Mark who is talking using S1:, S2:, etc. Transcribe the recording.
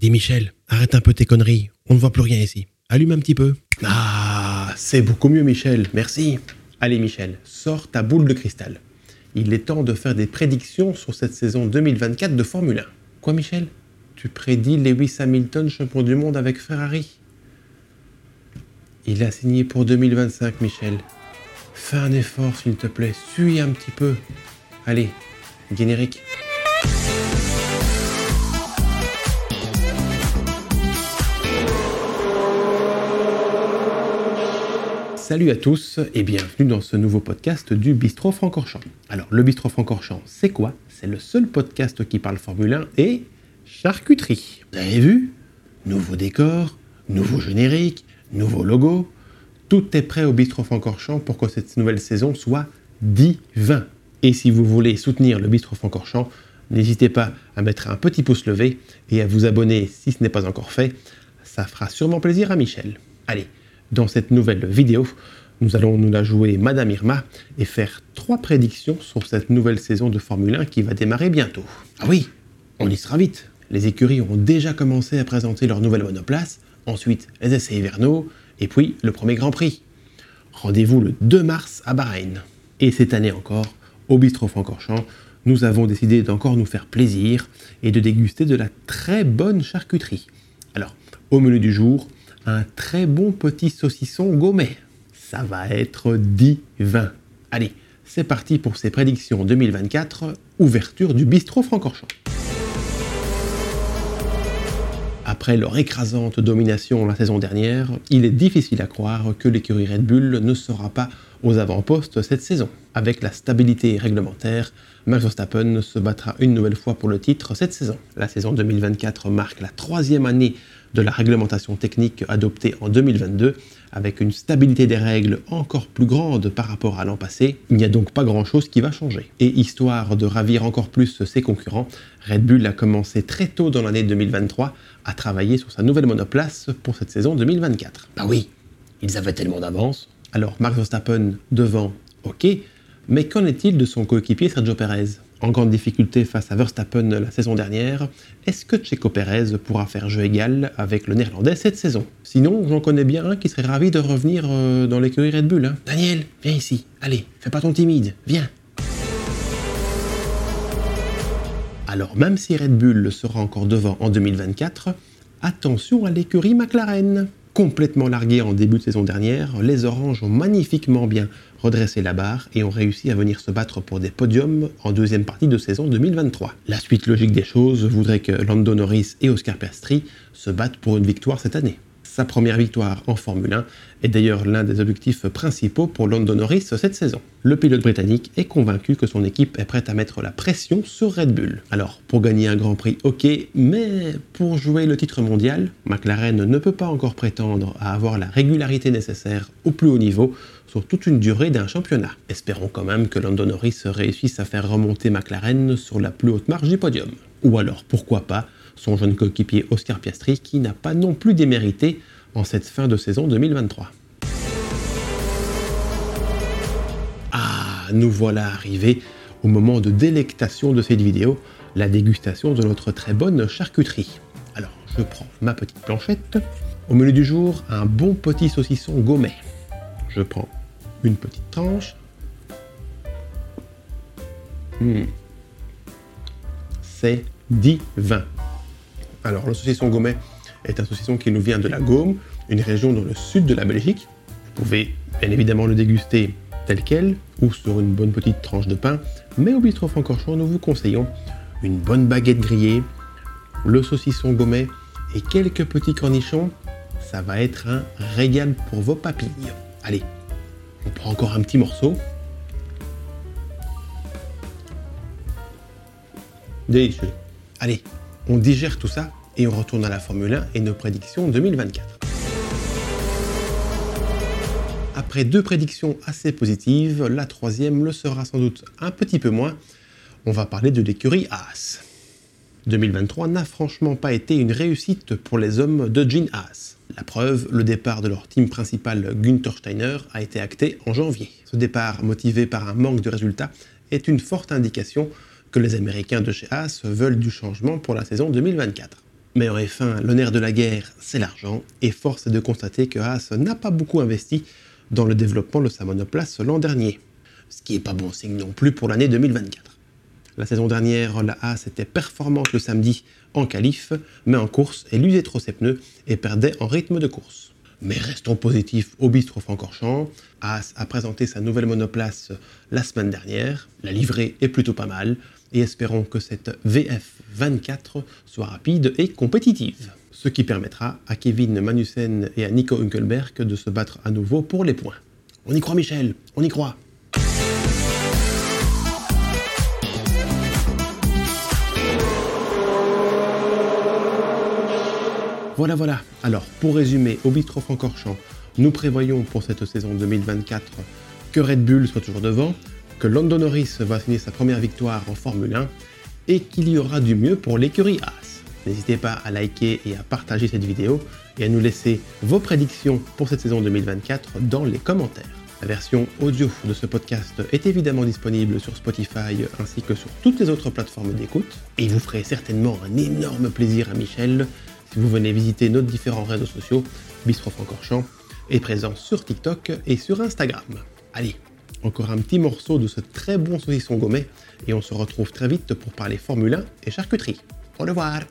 S1: Dis Michel, arrête un peu tes conneries, on ne voit plus rien ici. Allume un petit peu. Ah, c'est beaucoup mieux Michel, merci. Allez Michel, sors ta boule de cristal. Il est temps de faire des prédictions sur cette saison 2024 de Formule 1. Quoi Michel? Tu prédis Lewis Hamilton champion du monde avec Ferrari? Il a signé pour 2025 Michel. Fais un effort s'il te plaît, suis un petit peu. Allez, générique. Salut à tous et bienvenue dans ce nouveau podcast du Bistro Francorchamps. Alors, le Bistro Francorchamps, c'est quoi? C'est le seul podcast qui parle Formule 1 et charcuterie. Vous avez vu? Nouveau décor, nouveau générique, nouveau logo. Tout est prêt au Bistro Francorchamps pour que cette nouvelle saison soit divin. Et si vous voulez soutenir le Bistro Francorchamps, n'hésitez pas à mettre un petit pouce levé et à vous abonner si ce n'est pas encore fait. Ça fera sûrement plaisir à Michel. Allez, dans cette nouvelle vidéo, nous allons nous la jouer Madame Irma et faire trois prédictions sur cette nouvelle saison de Formule 1 qui va démarrer bientôt. Ah oui, on y sera vite. Les écuries ont déjà commencé à présenter leur nouvelle monoplace, ensuite les essais hivernaux, et puis le premier Grand Prix. Rendez-vous le 2 mars à Bahreïn. Et cette année encore, au Bistro Francorchamps, nous avons décidé d'encore nous faire plaisir et de déguster de la très bonne charcuterie. Alors, au menu du jour, un très bon petit saucisson gourmet. Ça va être divin. Allez, c'est parti pour ces prédictions 2024, ouverture du bistrot Francorchamps. Après leur écrasante domination la saison dernière, il est difficile à croire que l'écurie Red Bull ne sera pas aux avant-postes cette saison. Avec la stabilité réglementaire, Max Verstappen se battra une nouvelle fois pour le titre cette saison. La saison 2024 marque la troisième année de la réglementation technique adoptée en 2022, avec une stabilité des règles encore plus grande par rapport à l'an passé, il n'y a donc pas grand-chose qui va changer. Et histoire de ravir encore plus ses concurrents, Red Bull a commencé très tôt dans l'année 2023 à travailler sur sa nouvelle monoplace pour cette saison 2024. Bah oui, ils avaient tellement d'avance. Alors Max Verstappen devant, ok, mais qu'en est-il de son coéquipier Sergio Perez? En grande difficulté face à Verstappen la saison dernière, est-ce que Checo Pérez pourra faire jeu égal avec le néerlandais cette saison? Sinon, j'en connais bien un qui serait ravi de revenir euh, dans l'écurie Red Bull. Hein. Daniel, viens ici. Allez, fais pas ton timide, viens. Alors, même si Red Bull sera encore devant en 2024, attention à l'écurie McLaren. Complètement larguée en début de saison dernière, les Oranges ont magnifiquement bien redresser la barre et ont réussi à venir se battre pour des podiums en deuxième partie de saison 2023. La suite logique des choses voudrait que Lando Norris et Oscar Piastri se battent pour une victoire cette année. Sa première victoire en Formule 1 est d'ailleurs l'un des objectifs principaux pour Lando Norris cette saison. Le pilote britannique est convaincu que son équipe est prête à mettre la pression sur Red Bull. Alors, pour gagner un Grand Prix, ok, mais pour jouer le titre mondial, McLaren ne peut pas encore prétendre à avoir la régularité nécessaire au plus haut niveau sur toute une durée d'un championnat. Espérons quand même que Lando Norris réussisse à faire remonter McLaren sur la plus haute marge du podium. Ou alors, pourquoi pas, son jeune coéquipier Oscar Piastri qui n'a pas non plus démérité en cette fin de saison 2023. Ah, nous voilà arrivés au moment de délectation de cette vidéo, la dégustation de notre très bonne charcuterie. Alors, je prends ma petite planchette. Au menu du jour, un bon petit saucisson gourmet. Je prends une petite tranche. Hmm. C'est divin. Alors, le saucisson gourmet est un saucisson qui nous vient de la Gaume, une région dans le sud de la Belgique. Vous pouvez bien évidemment le déguster tel quel ou sur une bonne petite tranche de pain, mais au bistrot Francorchamps, nous vous conseillons une bonne baguette grillée, le saucisson gourmet et quelques petits cornichons. Ça va être un régal pour vos papilles. Allez, on prend encore un petit morceau. Délicieux. Allez, on digère tout ça et on retourne à la Formule 1 et nos prédictions 2024. Après deux prédictions assez positives, la troisième le sera sans doute un petit peu moins. On va parler de l'écurie Haas. 2023 n'a franchement pas été une réussite pour les hommes de Gene Haas. La preuve, le départ de leur team principal Günther Steiner a été acté en janvier. Ce départ, motivé par un manque de résultats, est une forte indication que les Américains de chez Haas veulent du changement pour la saison 2024. Mais en F1, le nerf de la guerre, c'est l'argent, et force est de constater que Haas n'a pas beaucoup investi dans le développement de sa monoplace l'an dernier. Ce qui n'est pas bon signe non plus pour l'année 2024. La saison dernière, la Haas était performante le samedi en qualif, mais en course, elle usait trop ses pneus et perdait en rythme de course. Mais restons positifs au bistrot Francorchamps. Haas a présenté sa nouvelle monoplace la semaine dernière. La livrée est plutôt pas mal et espérons que cette VF24 soit rapide et compétitive. Ce qui permettra à Kevin Manussen et à Nico Hülkenberg de se battre à nouveau pour les points. On y croit Michel, on y croit. Voilà, voilà. Alors, pour résumer, au Bistro Francorchamps, nous prévoyons pour cette saison 2024 que Red Bull soit toujours devant, que London Norris va signer sa première victoire en Formule 1 et qu'il y aura du mieux pour l'écurie Haas. N'hésitez pas à liker et à partager cette vidéo et à nous laisser vos prédictions pour cette saison 2024 dans les commentaires. La version audio de ce podcast est évidemment disponible sur Spotify ainsi que sur toutes les autres plateformes d'écoute et vous ferez certainement un énorme plaisir à Michel si vous venez visiter nos différents réseaux sociaux. Bistro Francorchamps est présent sur TikTok et sur Instagram. Allez, encore un petit morceau de ce très bon saucisson gourmet et on se retrouve très vite pour parler Formule 1 et charcuterie. Au revoir